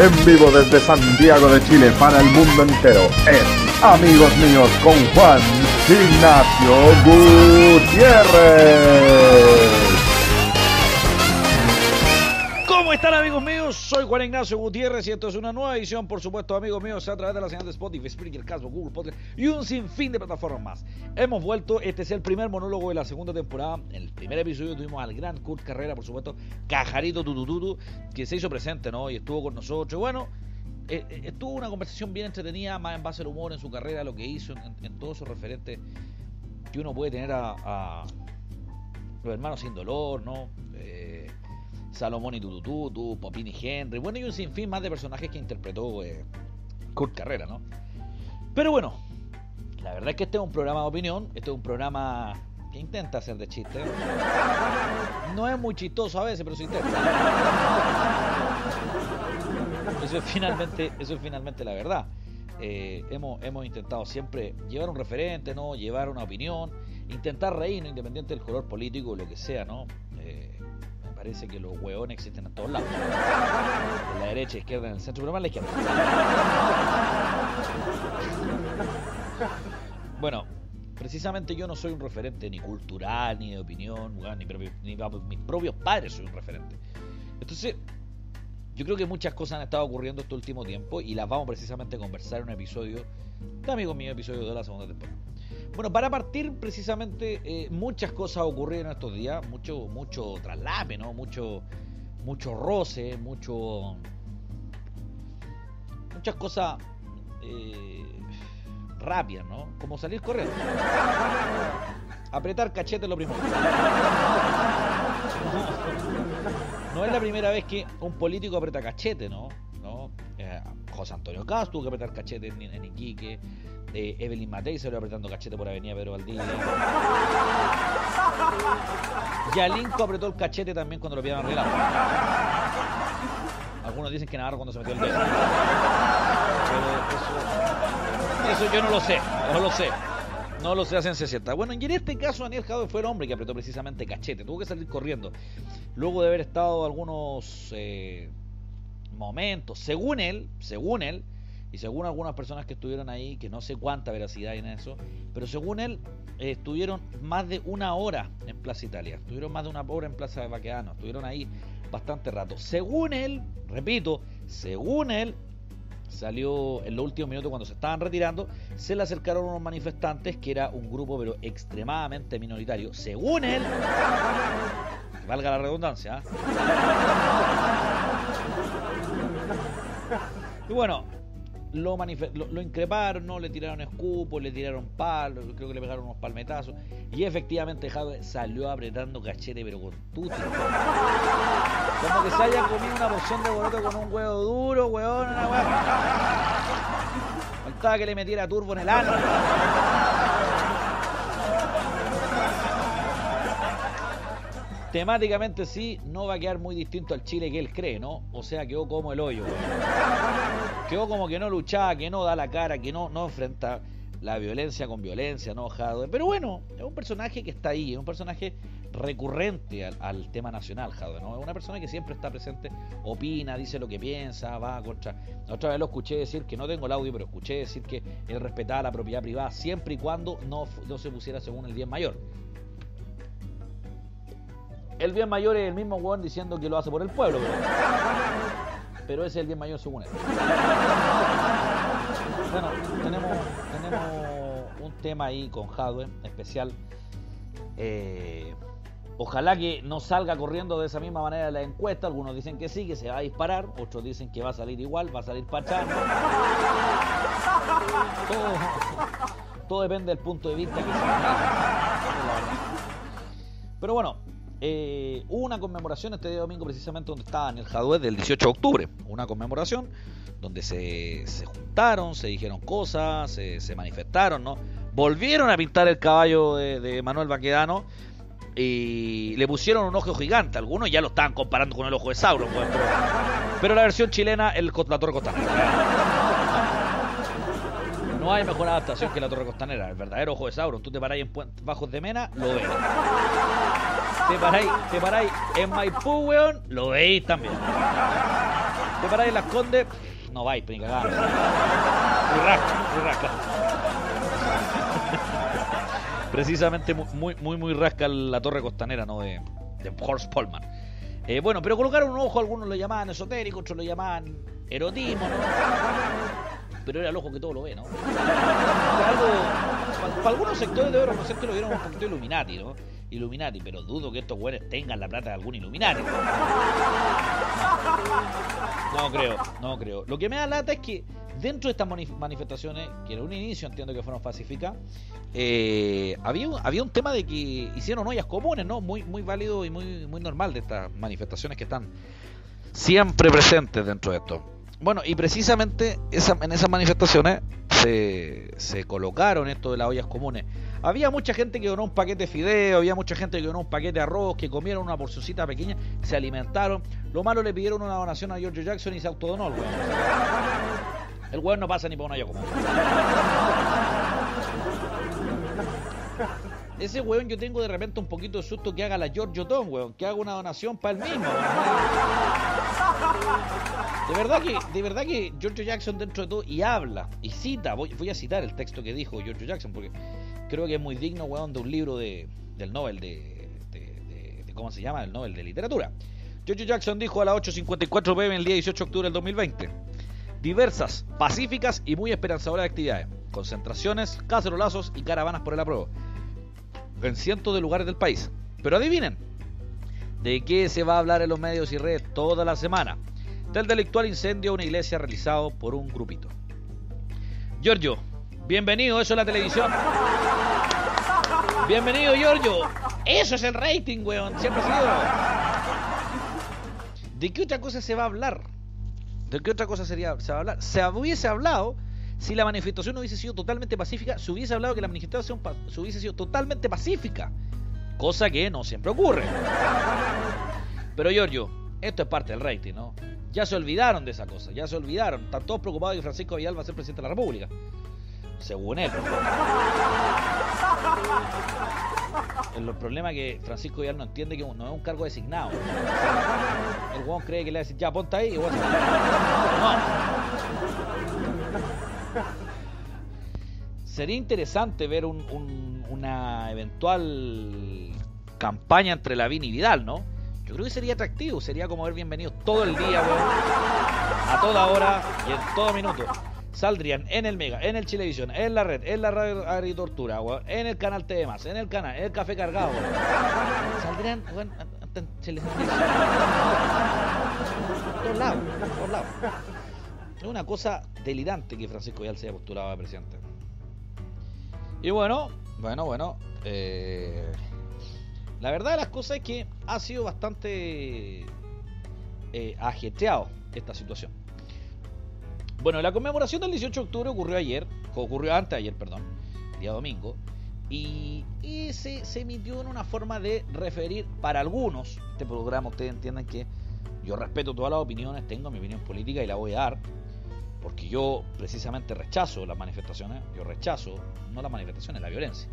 En vivo desde Santiago de Chile para el mundo entero es Amigos Míos con Juan Ignacio Gutiérrez. ¿Cómo están amigos míos? Soy Juan Ignacio Gutiérrez y esto es una nueva edición, por supuesto, amigos míos, a través de la señal de Spotify, Spreaker, Casbo, Google Podcast y un sinfín de plataformas más. Hemos vuelto, este es el primer monólogo de la segunda temporada. En el primer episodio tuvimos al gran Kurt Carrera, por supuesto, Cajarito Tutututu, que se hizo presente, ¿no? Y estuvo con nosotros. Y bueno, eh, eh, estuvo una conversación bien entretenida, más en base al humor, en su carrera, lo que hizo, en, en todos esos referentes que uno puede tener a, a los hermanos sin dolor, ¿no? Eh, Salomón y Tutututu, Popín y Henry, bueno, y un sinfín más de personajes que interpretó eh, Kurt Carrera, ¿no? Pero bueno, la verdad es que este es un programa de opinión, este es un programa que intenta hacer de chiste. No es muy chistoso a veces, pero se intenta. Eso es finalmente, eso es finalmente la verdad. Eh, hemos, hemos intentado siempre llevar un referente, ¿no? Llevar una opinión, intentar reírnos, independiente del color político o lo que sea, ¿no? Eh, parece que los hueones existen en todos lados. En la derecha, izquierda, en el centro, pero más la izquierda. Bueno, precisamente yo no soy un referente ni cultural, ni de opinión, ni, propio, ni mis propios padres soy un referente. Entonces, yo creo que muchas cosas han estado ocurriendo este último tiempo y las vamos precisamente a conversar en un episodio de Amigos Míos, episodio de la segunda temporada. Bueno, para partir precisamente eh, muchas cosas ocurrieron estos días, mucho, mucho traslape, ¿no? Mucho, mucho roce, mucho, muchas cosas eh, rápidas, ¿no? Como salir corriendo. Apretar cachete lo primero. No es la primera vez que un político aprieta cachete, ¿no? ¿No? Eh, José Antonio Castro tuvo que apretar cachete en, en Iquique. Eh, Evelyn Matei se lo apretando cachete por Avenida Pedro Valdivia. Yalinco apretó el cachete también cuando lo pillaron arreglado. Algunos dicen que Navarro cuando se metió el dedo. Pero eso, eso yo no lo sé, no lo sé. No lo sé a ciencia cierta. Bueno, y en este caso Daniel Jadwe fue el hombre que apretó precisamente cachete. Tuvo que salir corriendo. Luego de haber estado algunos eh, momentos, según él, según él, y según algunas personas que estuvieron ahí, que no sé cuánta veracidad hay en eso, pero según él, eh, estuvieron más de una hora en Plaza Italia, estuvieron más de una hora en Plaza de Baqueano, estuvieron ahí bastante rato. Según él, repito, según él, salió en los últimos minutos cuando se estaban retirando, se le acercaron unos manifestantes que era un grupo pero extremadamente minoritario, según él, valga la redundancia. ¿eh? Y bueno, lo, lo, lo, increparon, ¿no? le tiraron escupos, le tiraron palos, creo que le pegaron unos palmetazos. Y efectivamente Jadwe salió apretando cachete, pero con tutti. Como que se haya comido una porción de boroto con un huevo duro, huevón, una. Faltaba que le metiera turbo en el ano. Temáticamente sí, no va a quedar muy distinto al Chile que él cree, ¿no? O sea, quedó como el hoyo, Quedó como que no luchaba, que no da la cara, que no, no enfrenta la violencia con violencia, ¿no? Jadwe. Pero bueno, es un personaje que está ahí, es un personaje recurrente al, tema nacional, Jadwe, ¿no? Es una persona que siempre está presente, opina, dice lo que piensa, va contra... Otra vez lo escuché decir, que no tengo el audio, pero escuché decir que él respetaba la propiedad privada siempre y cuando no, no se pusiera según el bien mayor. El bien mayor es el mismo weón diciendo que lo hace por el pueblo. Pero, ese es el bien mayor según él. Bueno, tenemos, tenemos un tema ahí con Jadwe especial. Eh, ojalá que no salga corriendo de esa misma manera la encuesta. Algunos dicen que sí, que se va a disparar. Otros dicen que va a salir igual, va a salir. Todo, todo depende del punto de vista que se Pero bueno, eh, una conmemoración este día domingo precisamente donde estaba en el Jadwe del 18 de octubre. Una conmemoración donde se, juntaron, se dijeron cosas, se, manifestaron, ¿no? Volvieron a pintar el caballo de, Manuel Baquedano y le pusieron un ojo gigante. Algunos ya lo estaban comparando con el ojo de Sauron, pues, pero, la versión chilena, el, la Torre Costanera. No hay mejor adaptación que la Torre Costanera, el verdadero ojo de Sauron. Tú te paráis en Bajos de Mena, lo ves. Te paráis, te paráis en Maipú, weón, lo veis también. Te paráis en Las Condes, no vais, ni cagada. Rasca, rasca. Precisamente muy, muy, muy rasca la torre costanera, ¿no? De, de Horst Polman. Eh, bueno, pero colocaron un ojo, algunos lo llamaban esotérico, otros lo llamaban erotismo. Pero era el ojo que todo lo ve, ¿no? para, algunos sectores debo reconocer que lo vieron un poquito Illuminati, ¿no? Illuminati, pero dudo que estos güeyes tengan la plata de algún Illuminati. No creo, no creo. Lo que me da lata es que dentro de estas manifestaciones, que en un inicio entiendo que fueron pacíficas, eh, había, había un tema de que hicieron ollas comunes, ¿no? Muy, muy válido y muy, muy normal de estas manifestaciones que están siempre presentes dentro de esto. Bueno, y precisamente en esas manifestaciones se, colocaron esto de las ollas comunes. Había mucha gente que donó un paquete de fideo, había mucha gente que donó un paquete de arroz, que comieron una porcioncita pequeña, se alimentaron. Lo malo le pidieron una donación a George Jackson y se autodonó el weón. El weón no pasa ni por una olla común. Ese weón yo tengo de repente un poquito de susto que haga la George Tom, weón, que haga una donación para él mismo. De verdad que, de verdad que George Jackson dentro de todo y habla y cita, voy, voy a citar el texto que dijo George Jackson porque creo que es muy digno, weón, de un libro de, del Nobel de, de, ¿cómo se llama? El Nobel de Literatura. George Jackson dijo a las 8.54 pm el día 18 de octubre del 2020. Diversas, pacíficas y muy esperanzadoras actividades. Concentraciones, cacerolazos y caravanas por el apruebo. En cientos de lugares del país. Pero adivinen, ¿de qué se va a hablar en los medios y redes toda la semana? Del delictual incendio a una iglesia realizado por un grupito. Giorgio, bienvenido, eso es la televisión. Bienvenido, Giorgio. Eso es el rating, weón. Siempre ha sido. ¿De qué otra cosa se va a hablar? ¿De qué otra cosa sería, se hablar? Se hubiese hablado si la manifestación hubiese sido totalmente pacífica, se hubiese hablado que la manifestación se hubiese sido totalmente pacífica. Cosa que no siempre ocurre. Pero Giorgio, esto es parte del rating, ¿no? Ya se olvidaron de esa cosa, ya se olvidaron. Están todos preocupados de que Francisco Vidal va a ser presidente de la República según él. El problema es que Francisco Vidal no entiende que no es un cargo designado. El huevón cree que le va a decir, ya ponte ahí y bueno, No. Sería interesante ver una eventual campaña entre Lavín y Vidal, ¿no? Yo creo que sería atractivo, sería como ver bienvenidos todo el día, weón, a toda hora y en todo minuto saldrían en el Mega, en el Chilevisión, en la red, en la radio Agritortura, en el canal TV más, en el canal, en el Café Cargado. Saldrían, bueno, en. Por todos lados, por todos lados. Es una cosa delirante que Francisco Vial se haya postulado a presidente. Y bueno, bueno, bueno. Eh, la verdad de las cosas es que ha sido bastante eh, ajetreado esta situación. Bueno, la conmemoración del 18 de octubre ocurrió ayer, ocurrió antes de ayer, perdón, día domingo, y, se, emitió en una forma de referir para algunos, este programa ustedes entienden que yo respeto todas las opiniones, tengo mi opinión política y la voy a dar, porque yo precisamente rechazo las manifestaciones, yo rechazo, no las manifestaciones, la violencia.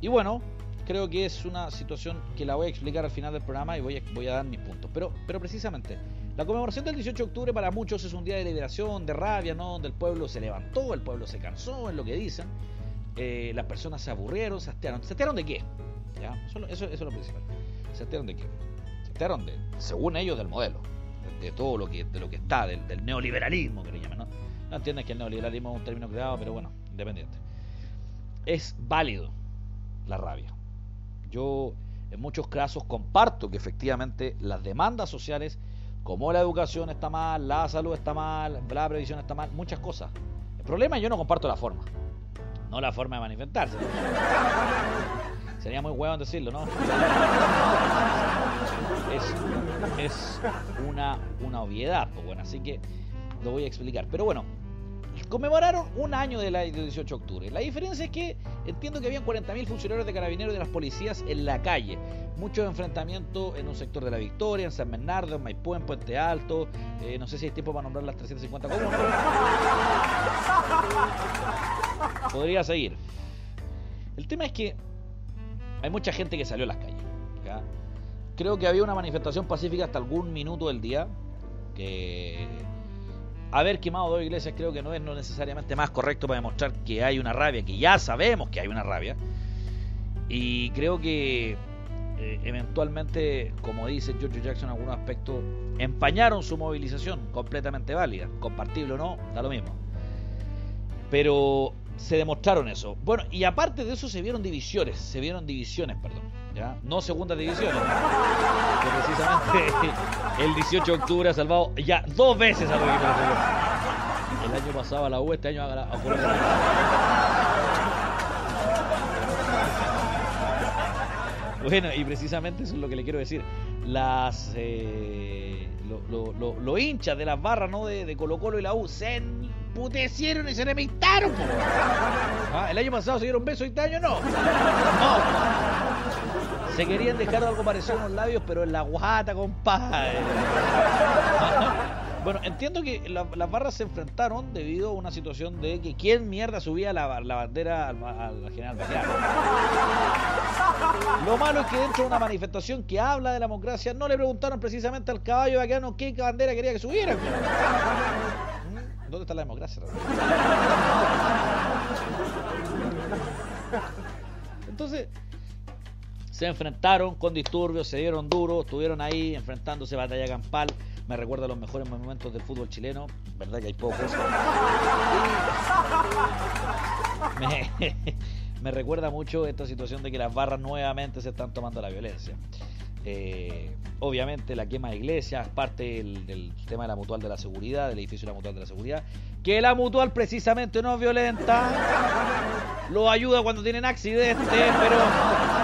Y bueno, creo que es una situación que la voy a explicar al final del programa y voy a, voy a dar mis puntos, pero, pero precisamente la conmemoración del 18 de octubre para muchos es un día de liberación, de rabia, ¿no? Donde el pueblo se levantó, el pueblo se cansó, es lo que dicen. Eh, las personas se aburrieron, se hastearon. ¿Se hastearon de qué? Eso, es lo principal. ¿Se enteraron de qué? Se enteraron de, según ellos, del modelo. De, todo lo que, de lo que está, del, neoliberalismo que le llaman, ¿no? No entiendes que el neoliberalismo es un término creado, pero bueno, independiente. Es válido la rabia. Yo en muchos casos comparto que efectivamente las demandas sociales, como la educación está mal, la salud está mal, la previsión está mal, muchas cosas. El problema es yo no comparto la forma, no la forma de manifestarse. Sería muy hueón decirlo, ¿no? Es, una, una obviedad, pues bueno, así que lo voy a explicar. Pero bueno, conmemoraron un año del 18 de octubre. La diferencia es que entiendo que habían 40.000 funcionarios de carabineros y de las policías en la calle. Muchos enfrentamientos en un sector de la Victoria, en San Bernardo, en Maipú, en Puente Alto. Eh, no sé si hay tiempo para nombrar las 350 comunas. Podría seguir. El tema es que hay mucha gente que salió a las calles. Creo que había una manifestación pacífica hasta algún minuto del día. Que haber quemado dos iglesias creo que no es no necesariamente más correcto para demostrar que hay una rabia, que ya sabemos que hay una rabia. Y creo que eh, eventualmente, como dice George Jackson en algunos aspectos, empañaron su movilización completamente válida. Compartible o no, da lo mismo. Pero se demostraron eso. Bueno, y aparte de eso se vieron divisiones, se vieron divisiones, perdón, No segundas divisiones. Que precisamente el 18 de octubre ha salvado ya dos veces a equipos El año pasado a la U, este año a, la, Bueno, y precisamente eso es lo que le quiero decir. Las eh, los hinchas de las barras ¿no? de, de Colo Colo y la U se emputecieron y se reventaron. Ah, el año pasado se dieron besos y este año no. No. Se querían dejar algo parecido en los labios, pero en la guata, compadre. Bueno, entiendo que las barras se enfrentaron debido a una situación de que quién mierda subía la, bandera al, general Lo malo es que dentro de una manifestación que habla de la democracia no le preguntaron precisamente al caballo vaqueano qué bandera quería que subiera. ¿Dónde está la democracia? Entonces, se enfrentaron con disturbios, se dieron duros, estuvieron ahí enfrentándose batalla campal. Me recuerda a los mejores momentos del fútbol chileno, verdad que hay pocos. Me, recuerda mucho esta situación de que las barras nuevamente se están tomando la violencia. Eh, obviamente la quema de iglesias, parte del, tema de la mutual de la seguridad, del edificio de la mutual de la seguridad, que la mutual precisamente no es violenta, lo ayuda cuando tienen accidentes, pero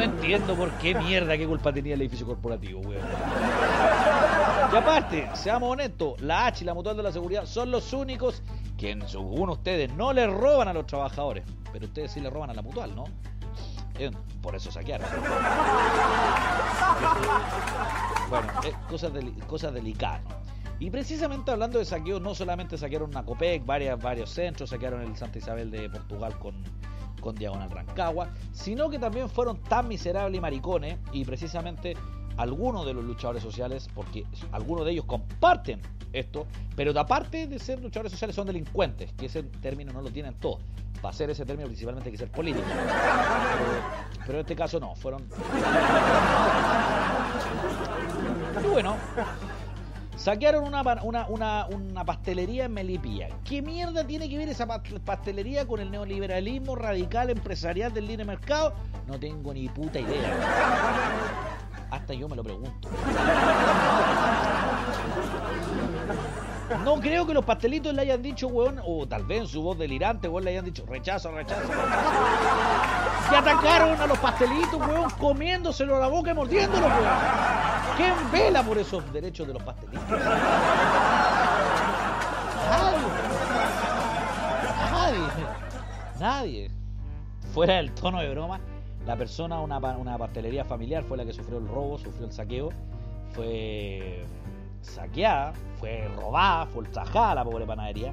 no entiendo por qué mierda, qué culpa tenía el edificio corporativo, weón. Y aparte, seamos honestos, la H y la mutual de la seguridad son los únicos que, según ustedes, no le roban a los trabajadores, pero ustedes sí le roban a la mutual, ¿no? por eso saquearon. bueno, cosas, cosas delicadas. Y precisamente hablando de saqueo, no solamente saquearon una COPEC, varias, varios centros, saquearon el Santa Isabel de Portugal con, con Diagonal Rancagua, sino que también fueron tan miserables y maricones, y precisamente algunos de los luchadores sociales, porque algunos de ellos comparten esto, pero aparte de ser luchadores sociales son delincuentes, que ese término no lo tienen todos para ser ese término principalmente hay que ser político. Pero, en este caso no, fueron... Y bueno, saquearon una, una, una, pastelería en Melipilla. ¿Qué mierda tiene que ver esa pastelería con el neoliberalismo radical empresarial del libre mercado? No tengo ni puta idea. Hasta yo me lo pregunto. No creo que los pastelitos le hayan dicho, weón, o tal vez en su voz delirante, weón, le hayan dicho rechazo, rechazo, rechazo. Atacaron a los pastelitos, weón, comiéndoselo a la boca y mordiéndolo, weón. ¿Quién vela por esos derechos de los pastelitos? Nadie. Nadie. Nadie. Fuera del tono de broma, la persona, una, una pastelería familiar, fue la que sufrió el robo, sufrió el saqueo. Fue saqueada, fue robada, fue ultrajada la pobre panadería.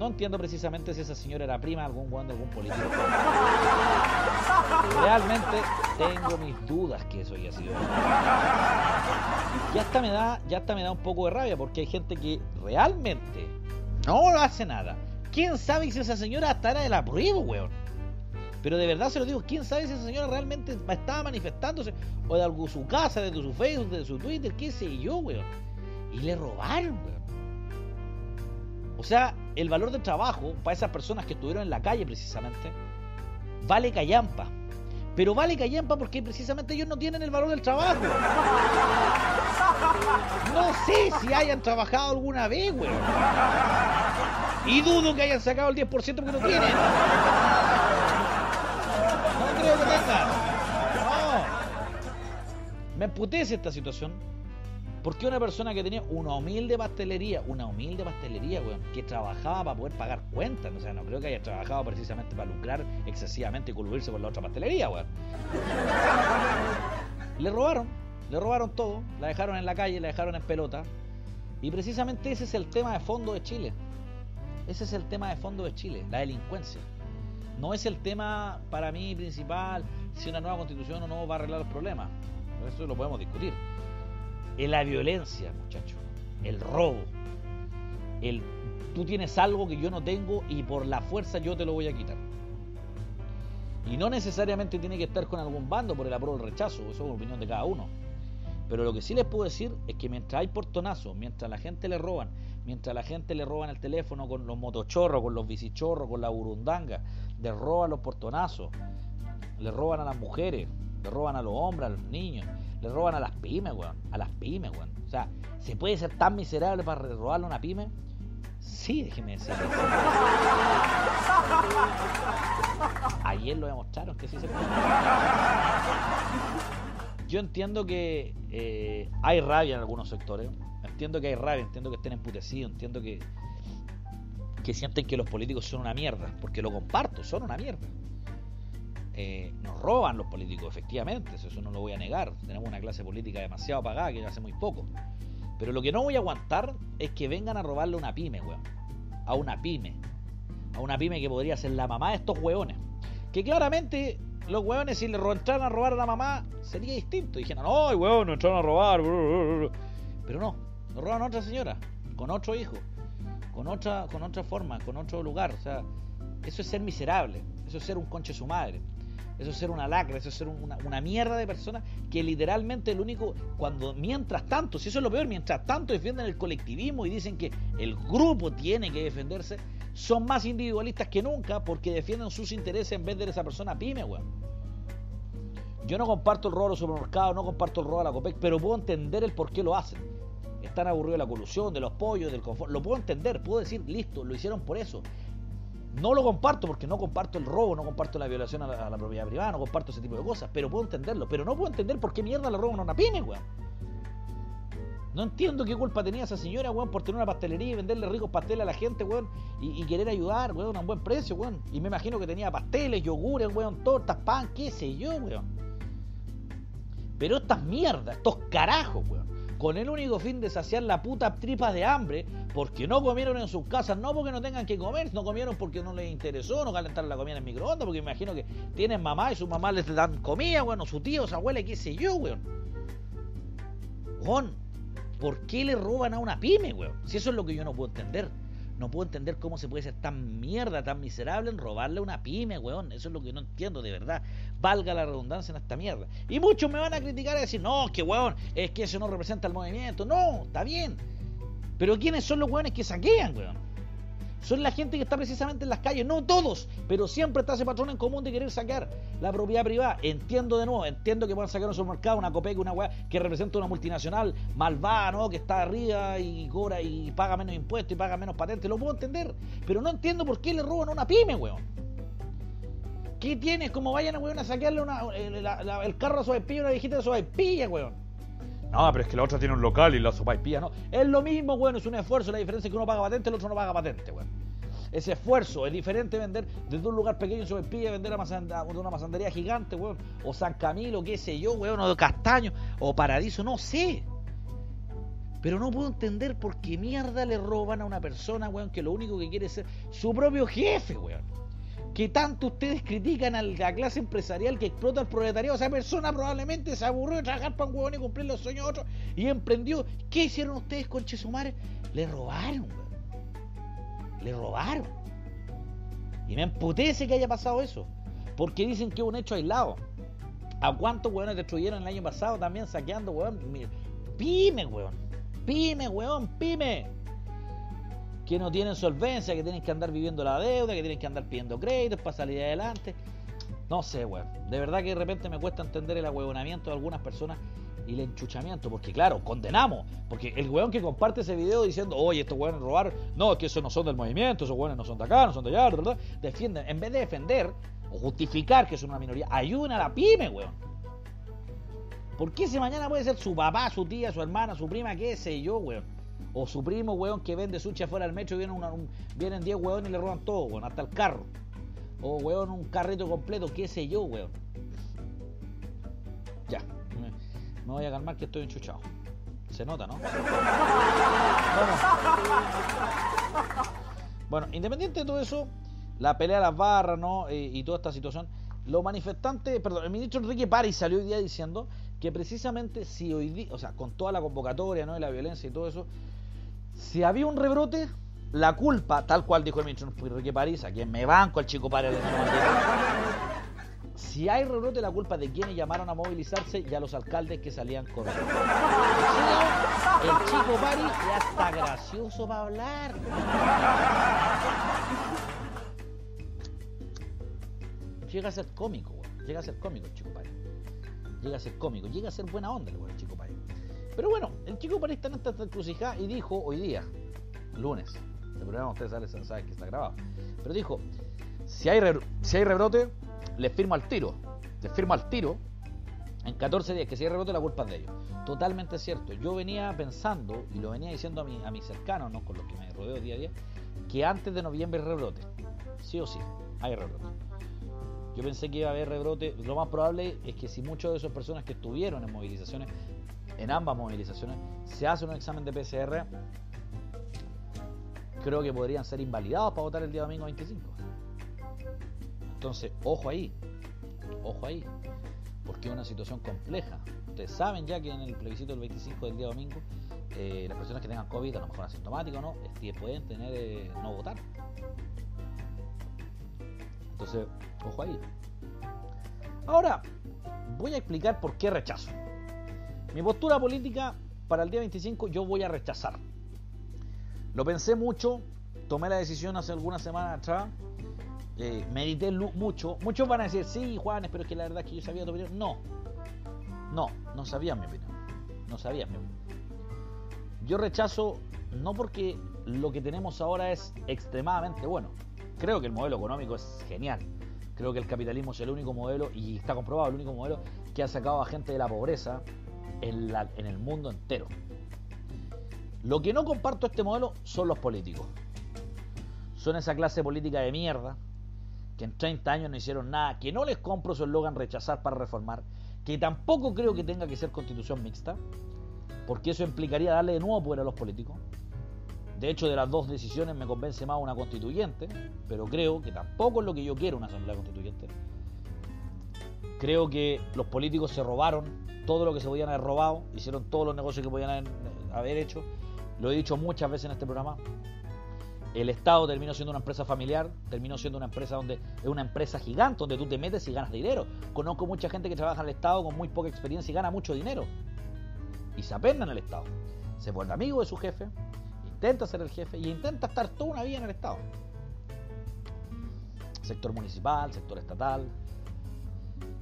No entiendo precisamente si esa señora era prima de algún guante de algún político. Realmente tengo mis dudas que eso haya sido. Ya hasta me da, ya hasta me da un poco de rabia porque hay gente que realmente no hace nada. ¿Quién sabe si esa señora hasta era de la prueba, weón? Pero de verdad se lo digo, ¿quién sabe si esa señora realmente estaba manifestándose? O de su casa, de su Facebook, de su Twitter, qué sé yo, weón. Y le robaron, weón. O sea, el valor del trabajo para esas personas que estuvieron en la calle precisamente, vale callampa. Pero vale callampa porque precisamente ellos no tienen el valor del trabajo. No sé si hayan trabajado alguna vez, weón. Y dudo que hayan sacado el 10% porque no tienen. No creo que tengan. No. Me emputece esta situación. Porque una persona que tenía una humilde pastelería, una humilde pastelería, weón, que trabajaba para poder pagar cuentas, o sea, no creo que haya trabajado precisamente para lucrar excesivamente y coludirse con la otra pastelería, weón. Le robaron, le robaron todo, la dejaron en la calle, la dejaron en pelota. Y precisamente ese es el tema de fondo de Chile. Ese es el tema de fondo de Chile, la delincuencia. No es el tema para mí principal si una nueva constitución o no va a arreglar los problemas. Eso lo podemos discutir es la violencia, muchachos. El robo. El tú tienes algo que yo no tengo y por la fuerza yo te lo voy a quitar. Y no necesariamente tiene que estar con algún bando por el apruebo o el rechazo, eso es opinión de cada uno. Pero lo que sí les puedo decir es que mientras hay portonazos, mientras la gente le roban, mientras la gente le roban el teléfono con los motochorros, con los bicichorros, con la burundanga, le roban los portonazos, le roban a las mujeres, le roban a los hombres, a los niños, le roban a las pymes, weón. A las pymes, weón. O sea, ¿se puede ser tan miserable para robarle a una pyme? Sí, déjeme decir. Ayer lo demostraron que sí se puede. Yo entiendo que eh, hay rabia en algunos sectores. Entiendo que hay rabia, entiendo que estén emputecidos, entiendo que, que sienten que los políticos son una mierda. Porque lo comparto, son una mierda. Eh, nos roban los políticos, efectivamente, eso no lo voy a negar. Tenemos una clase política demasiado pagada que hace muy poco. Pero lo que no voy a aguantar es que vengan a robarle una pyme, weón. A una pyme. A una pyme que podría ser la mamá de estos weones. Que claramente los weones, si le entraran a robar a la mamá, sería distinto. Dijeron, no, weón, no entraron a robar. Pero no, nos roban a otra señora, con otro hijo, con otra, con otra forma, con otro lugar. O sea, eso es ser miserable, eso es ser un conche su madre. Eso es ser una lacra, eso es ser una, mierda de personas que literalmente el único, cuando mientras tanto, si eso es lo peor, mientras tanto defienden el colectivismo y dicen que el grupo tiene que defenderse, son más individualistas que nunca porque defienden sus intereses en vez de esa persona pyme, weón. Yo no comparto el robo a los supermercados, no comparto el robo a la COPEC, pero puedo entender el por qué lo hacen. Están aburridos de la colusión, de los pollos, del confort. Lo puedo entender, puedo decir, listo, lo hicieron por eso. No lo comparto porque no comparto el robo, no comparto la violación a la, propiedad privada, no comparto ese tipo de cosas, pero puedo entenderlo. Pero no puedo entender por qué mierda le roban a una pyme, weón. No entiendo qué culpa tenía esa señora, weón, por tener una pastelería y venderle ricos pasteles a la gente, weón, y, querer ayudar, weón, a un buen precio, weón. Y me imagino que tenía pasteles, yogures, weón, tortas, pan, qué sé yo, weón. Pero estas mierdas, estos carajos, weón con el único fin de saciar la puta tripa de hambre, porque no comieron en sus casas, no porque no tengan que comer, no comieron porque no les interesó, no calentar la comida en el microondas, porque imagino que tienen mamá y su mamá les dan comida, bueno, su tío, su abuela, qué sé yo, weón. Weón, ¿por qué le roban a una pyme, weón? Si eso es lo que yo no puedo entender. No puedo entender cómo se puede ser tan mierda, tan miserable en robarle una pyme, weón. Eso es lo que no entiendo, de verdad. Valga la redundancia en esta mierda. Y muchos me van a criticar y decir, no, que weón, es que eso no representa el movimiento. No, está bien. Pero ¿quiénes son los weones que saquean, weón? Son la gente que está precisamente en las calles, no todos, pero siempre está ese patrón en común de querer sacar la propiedad privada. Entiendo de nuevo, entiendo que puedan sacar un supermercado, una copeca, una weá que representa una multinacional malvada, ¿no? Que está arriba y cobra y paga menos impuestos y paga menos patentes, lo puedo entender, pero no entiendo por qué le roban a una pyme, weón. ¿Qué tienes? Como vayan weón, a saquearle el, carro a su espilla, una viejita de su espilla, weón. No, pero es que la otra tiene un local y la sopa y pilla, ¿no? Es lo mismo, bueno, es un esfuerzo. La diferencia es que uno paga patente, el otro no paga patente, bueno. Ese esfuerzo es diferente vender desde un lugar pequeño en pilla, vender a una masandería gigante, weón. O San Camilo, qué sé yo, weón, o de Castaño, o Paradiso, no sé. Pero no puedo entender por qué mierda le roban a una persona, weón, que lo único que quiere es ser su propio jefe, weón que tanto ustedes critican a la clase empresarial que explota el proletariado. Esa persona probablemente se aburrió de trabajar para un huevón y cumplir los sueños de otros y emprendió. ¿Qué hicieron ustedes con Chesumare? Le robaron, weón. Le robaron. Y me emputece que haya pasado eso. Porque dicen que es un hecho aislado. ¿A cuántos weones destruyeron el año pasado también saqueando, weón? Pyme, weón. Pyme, weón, pyme. Que no tienen solvencia, que tienen que andar viviendo la deuda, que tienen que andar pidiendo créditos para salir adelante. No sé, weón. De verdad que de repente me cuesta entender el ahuevonamiento de algunas personas y el enchuchamiento, porque claro, condenamos, porque el weón que comparte ese video diciendo, oye, estos weones robar, no, es que esos no son del movimiento, esos weones no son de acá, no son de allá, ¿verdad? Defienden, en vez de defender o justificar que son una minoría, ayuden a la pyme, weón. ¿Por qué si mañana puede ser su papá, su tía, su hermana, su prima, qué sé yo, weón? O su primo, weón, que vende sushi afuera del metro y vienen, una, vienen 10 weón y le roban todo, weón, hasta el carro. O, weón, un carrito completo, qué sé yo, weón. Ya, me, voy a calmar que estoy enchuchado. Se nota, ¿no? Bueno. independiente de todo eso, la pelea de las barras, ¿no? Y toda esta situación, los manifestantes, perdón, el ministro Enrique París salió hoy día diciendo que precisamente si hoy día, o sea, con toda la convocatoria, ¿no? Y la violencia y todo eso, si había un rebrote, la culpa, tal cual dijo el ministro Enrique París, a quien me banco al chico París, si hay rebrote, la culpa de quienes llamaron a movilizarse y a los alcaldes que salían corriendo. el chico París ya está gracioso para hablar. Llega a ser cómico, Llega a ser cómico el chico París. Llega a ser cómico, llega a ser buena onda el chico París. Pero bueno, el chico París está en esta encrucijada y dijo hoy día, lunes, el programa ustedes saben que está grabado, pero dijo, si hay, si hay rebrote, les firmo al tiro. Les firmo al tiro en 14 días que si hay rebrote la culpa es de ellos. Totalmente cierto. Yo venía pensando, y lo venía diciendo a, mi, a mis cercanos, ¿no? con los que me rodeo día a día, que antes de noviembre rebrote. Sí o sí, hay rebrote. Yo pensé que iba a haber rebrote. Lo más probable es que si muchas de esas personas que estuvieron en movilizaciones, en ambas movilizaciones, se hace un examen de PCR, creo que podrían ser invalidados para votar el día domingo 25. Entonces, ojo ahí, ojo ahí, porque es una situación compleja. Ustedes saben ya que en el plebiscito del 25 del día domingo, eh, las personas que tengan COVID, a lo mejor asintomáticos, ¿no? pueden tener eh, no votar. Entonces, ojo ahí. Ahora, voy a explicar por qué rechazo. Mi postura política para el día 25 yo voy a rechazar. Lo pensé mucho, tomé la decisión hace algunas semanas atrás eh, medité mucho. Muchos van a decir, sí, Juanes, pero es que la verdad es que yo sabía tu opinión. No, no, no sabía mi opinión. No sabía mi opinión. Yo rechazo no porque lo que tenemos ahora es extremadamente bueno. Creo que el modelo económico es genial. Creo que el capitalismo es el único modelo, y está comprobado, el único modelo que ha sacado a gente de la pobreza en, el mundo entero. Lo que no comparto este modelo son los políticos. Son esa clase política de mierda que en 30 años no hicieron nada, que no les compro su eslogan rechazar para reformar, que tampoco creo que tenga que ser constitución mixta, porque eso implicaría darle de nuevo poder a los políticos. De hecho, de las dos decisiones me convence más una constituyente, pero creo que tampoco es lo que yo quiero una asamblea constituyente. Creo que los políticos se robaron todo lo que se podían haber robado, hicieron todos los negocios que podían haber hecho. Lo he dicho muchas veces en este programa. El Estado terminó siendo una empresa familiar, terminó siendo una empresa donde es una empresa gigante, donde tú te metes y ganas dinero. Conozco mucha gente que trabaja en el Estado con muy poca experiencia y gana mucho dinero. Y se apenda en el Estado. Se vuelve amigo de su jefe, intenta ser el jefe y intenta estar toda una vida en el Estado. Sector municipal, sector estatal.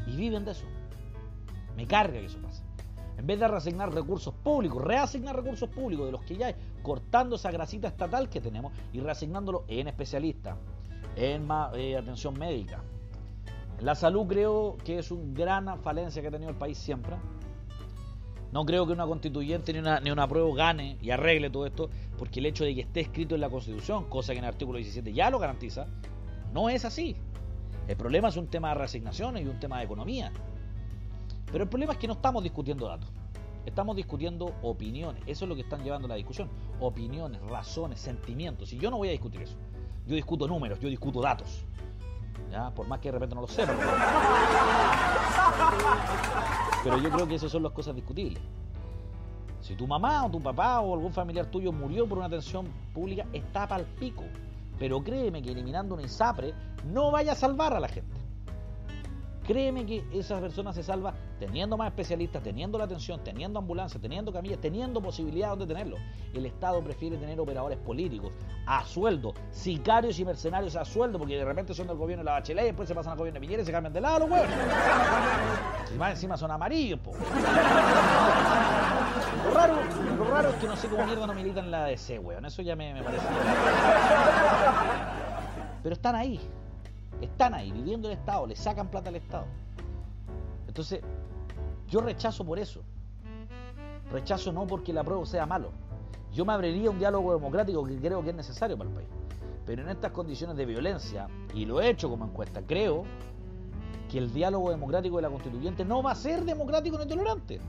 Y viven de eso. Me carga que eso pase. En vez de reasignar recursos públicos, reasignar recursos públicos de los que ya hay, cortando esa grasita estatal que tenemos y reasignándolo en especialistas, en eh, atención médica. La salud creo que es una gran falencia que ha tenido el país siempre. No creo que una constituyente ni una, ni una prueba gane y arregle todo esto, porque el hecho de que esté escrito en la Constitución, cosa que en el artículo 17 ya lo garantiza, no es así. El problema es un tema de reasignaciones y un tema de economía. Pero el problema es que no estamos discutiendo datos. Estamos discutiendo opiniones. Eso es lo que están llevando la discusión. Opiniones, razones, sentimientos. Y yo no voy a discutir eso. Yo discuto números, yo discuto datos. Por más que de repente no lo sepa. Pero yo creo que esas son las cosas discutibles. Si tu mamá o tu papá o algún familiar tuyo murió por una atención pública, está para el pico. Pero créeme que eliminando un ISAPRE no vaya a salvar a la gente. Créeme que esa persona se salva teniendo más especialistas, teniendo la atención, teniendo ambulancia, teniendo camillas, teniendo posibilidad de tenerlo. El Estado prefiere tener operadores políticos a sueldo, sicarios y mercenarios a sueldo, porque de repente son del gobierno de la Bachelet, y después se pasan al gobierno de Piñera y se cambian de lado los huevos. Y más encima son amarillos, po. Lo raro, raro es que no sé cómo mierda no militan en la ADC, weón. Eso ya me, me parece. Pero están ahí. Están ahí, viviendo el Estado, le sacan plata al Estado. Entonces, yo rechazo por eso. Rechazo no porque la prueba sea malo. Yo me abriría un diálogo democrático que creo que es necesario para el país. Pero en estas condiciones de violencia, y lo he hecho como encuesta, creo que el diálogo democrático de la constituyente no va a ser democrático ni tolerante.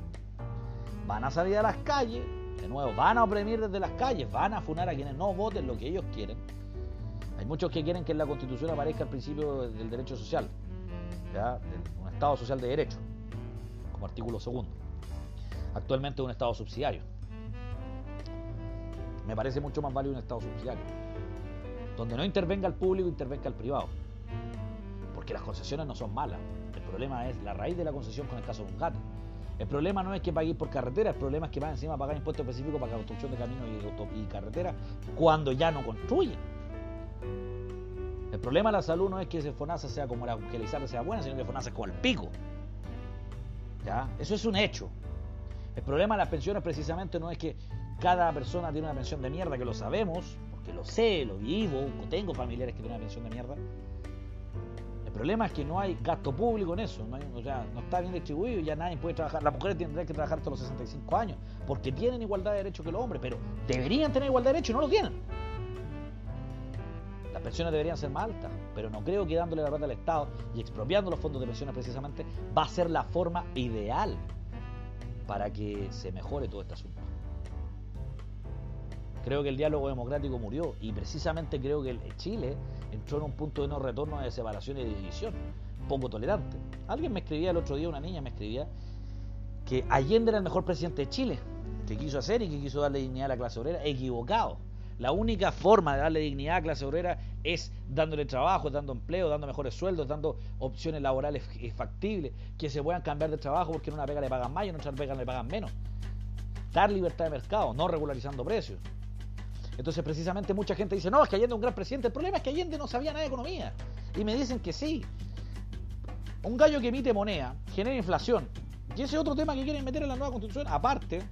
Van a salir a las calles, de nuevo, van a oprimir desde las calles, van a funar a quienes no voten lo que ellos quieren hay muchos que quieren que en la Constitución aparezca el principio del derecho social, un Estado social de derecho, como artículo segundo. Actualmente es un Estado subsidiario. Me parece mucho más válido un Estado subsidiario, donde no intervenga el público, intervenga el privado. Porque las concesiones no son malas. El problema es la raíz de la concesión con el caso de un gato. El problema no es que paguéis por carretera, el problema es que van encima a pagar impuestos específicos para la construcción de caminos y, y carreteras cuando ya no construyen. El problema de la salud no es que ese FONASA sea como la Angelizarra sea buena, sino que FONASA es como el pico. ¿Ya? Eso es un hecho. El problema de las pensiones precisamente no es que cada persona tiene una pensión de mierda, que lo sabemos, porque lo sé, lo vivo, tengo familiares que tienen una pensión de mierda. El problema es que no hay gasto público en eso, no, o sea, no está bien distribuido y ya nadie puede trabajar. Las mujeres tendrían que trabajar hasta los 65 años, porque tienen igualdad de derechos que los hombres, pero deberían tener igualdad de derechos y no lo tienen. Las pensiones deberían ser más altas, pero no creo que dándole la plata al Estado y expropiando los fondos de pensiones precisamente va a ser la forma ideal para que se mejore todo este asunto. Creo que el diálogo democrático murió y precisamente creo que Chile entró en un punto de no retorno de separación y de división, poco tolerante. Alguien me escribía el otro día, una niña me escribía, que Allende era el mejor presidente de Chile, que quiso hacer y que quiso darle dignidad a la clase obrera, equivocado la única forma de darle dignidad a clase obrera es dándole trabajo, dando empleo, dando mejores sueldos, dando opciones laborales factibles, que se puedan cambiar de trabajo porque en una pega le pagan más y en otra pega le pagan menos. Dar libertad de mercado, no regularizando precios. Entonces, precisamente mucha gente dice, no, es que Allende es un gran presidente. El problema es que Allende no sabía nada de economía. Y me dicen que sí. Un gallo que emite moneda genera inflación. Y ese es otro tema que quieren meter en la nueva constitución, aparte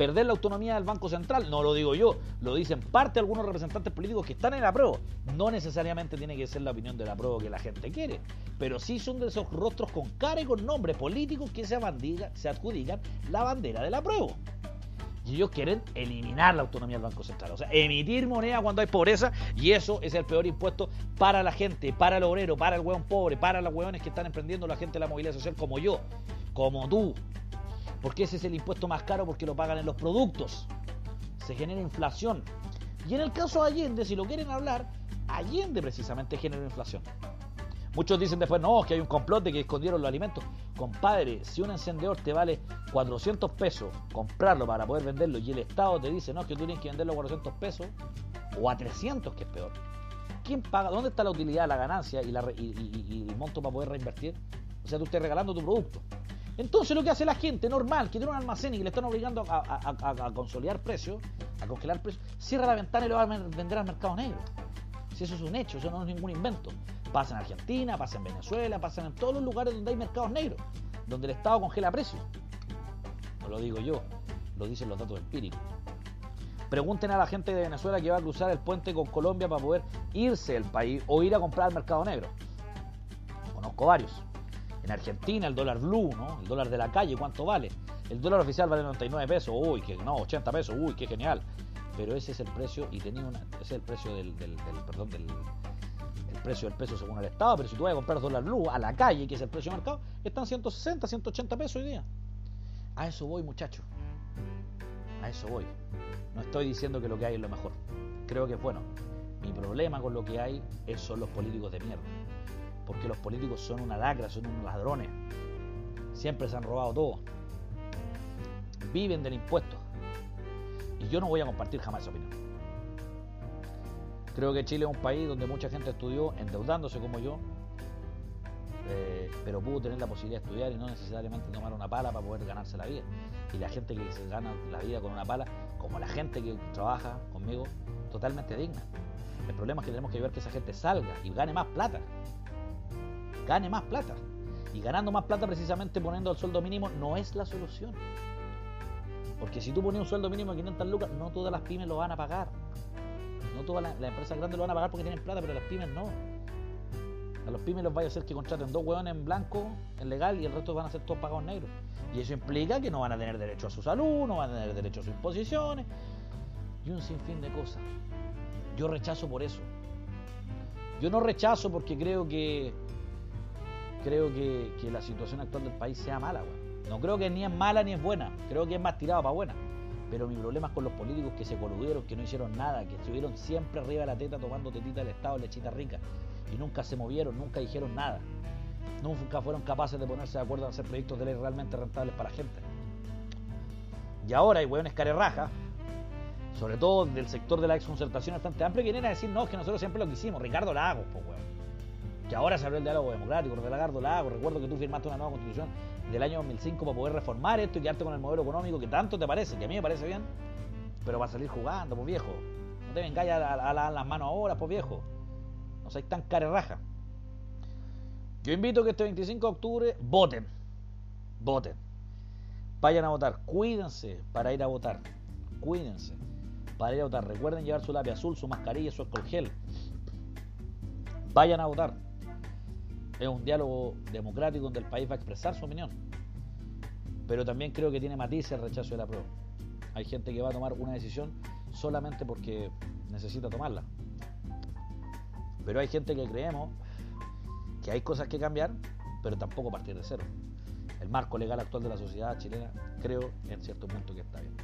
perder la autonomía del Banco Central, no lo digo yo, lo dicen parte algunos representantes políticos que están en la prueba. No necesariamente tiene que ser la opinión de la prueba que la gente quiere, pero sí son de esos rostros con cara y con nombre políticos que se, se adjudican la bandera de la prueba. Y ellos quieren eliminar la autonomía del Banco Central, o sea, emitir moneda cuando hay pobreza, y eso es el peor impuesto para la gente, para el obrero, para el hueón pobre, para los hueones que están emprendiendo la gente de la movilidad social como yo, como tú, porque ese es el impuesto más caro porque lo pagan en los productos. Se genera inflación. Y en el caso de Allende, si lo quieren hablar, Allende precisamente generó inflación. Muchos dicen después, no, que hay un complot de que escondieron los alimentos. Compadre, si un encendedor te vale 400 pesos comprarlo para poder venderlo y el Estado te dice, no, que tú tienes que venderlo a 400 pesos o a 300, que es peor. ¿Quién paga? ¿Dónde está la utilidad, la ganancia y, y el monto para poder reinvertir? O sea, tú estás regalando tu producto. Entonces lo que hace la gente normal, que tiene un almacén y que le están obligando a, consolidar precios, a congelar precios, cierra la ventana y lo va a vender al mercado negro. Si eso es un hecho, eso no es ningún invento. Pasa en Argentina, pasa en Venezuela, pasa en todos los lugares donde hay mercados negros, donde el Estado congela precios. No lo digo yo, lo dicen los datos empíricos. Pregunten a la gente de Venezuela que va a cruzar el puente con Colombia para poder irse del país o ir a comprar al mercado negro. Conozco varios. En Argentina el dólar blue, ¿no? El dólar de la calle, ¿cuánto vale? El dólar oficial vale 99 pesos, uy, que no, 80 pesos, uy, qué genial. Pero ese es el precio y tenía una, ese es el precio del, del, perdón, del el precio del peso según el Estado, pero si tú vas a comprar dólar blue a la calle, que es el precio de mercado, están 160, 180 pesos hoy día. A eso voy, muchachos. A eso voy. No estoy diciendo que lo que hay es lo mejor. Creo que es bueno. Mi problema con lo que hay es son los políticos de mierda porque los políticos son una lacra, son unos ladrones. Siempre se han robado todo. Viven del impuesto. Y yo no voy a compartir jamás esa opinión. Creo que Chile es un país donde mucha gente estudió endeudándose como yo. eh, pero pudo tener la posibilidad de estudiar y no necesariamente tomar una pala para poder ganarse la vida. Y la gente que se gana la vida con una pala, como la gente que trabaja conmigo, totalmente digna. El problema es que tenemos que ver que esa gente salga y gane más plata. Gane más plata. Y ganando más plata precisamente poniendo el sueldo mínimo no es la solución. Porque si tú pones un sueldo mínimo de 500 lucas, no todas las pymes lo van a pagar. No todas las, empresas grandes lo van a pagar porque tienen plata, pero las pymes no. A los pymes los vaya a hacer que contraten dos hueones en blanco, en legal, y el resto van a ser todos pagados negros. Y eso implica que no van a tener derecho a su salud, no van a tener derecho a sus imposiciones y un sinfín de cosas. Yo rechazo por eso. Yo no rechazo porque creo que creo que, la situación actual del país sea mala, No creo que ni es mala ni es buena. Creo que es más tirado para buena. Pero mi problema es con los políticos que se coludieron, que no hicieron nada, que estuvieron siempre arriba de la teta tomando tetita del Estado, lechita rica. Y nunca se movieron, nunca dijeron nada. Nunca fueron capaces de ponerse de acuerdo en hacer proyectos de ley realmente rentables para la gente. Y ahora hay hueones carerrajas sobre todo del sector de la exconcertación bastante amplio, que vienen a decir, no, es que nosotros siempre lo quisimos, Ricardo Lagos, pues, weón. Que ahora se abrió el diálogo democrático, Ricardo Lagos, recuerdo que tú firmaste una nueva constitución del año 2005 para poder reformar esto y quedarte con el modelo económico que tanto te parece, que a mí me parece bien, pero va a salir jugando, pues viejo. No te vengáis a, a, las manos ahora, pues viejo. No seáis tan carerraja. Yo invito que este 25 de octubre voten. Voten. Vayan a votar. Cuídense para ir a votar. Cuídense para ir a votar. Recuerden llevar su lápiz azul, su mascarilla, su alcohol gel. Vayan a votar. Es un diálogo democrático donde el país va a expresar su opinión. Pero también creo que tiene matices el rechazo de la prueba. Hay gente que va a tomar una decisión solamente porque necesita tomarla. Pero hay gente que creemos que hay cosas que cambiar, pero tampoco partir de cero. El marco legal actual de la sociedad chilena creo en cierto punto que está bien.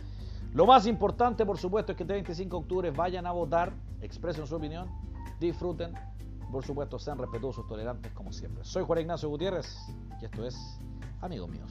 Lo más importante, por supuesto, es que este 25 de octubre vayan a votar, expresen su opinión, disfruten, por supuesto, sean respetuosos, tolerantes, como siempre. Soy Juan Ignacio Gutiérrez y esto es Amigos Míos.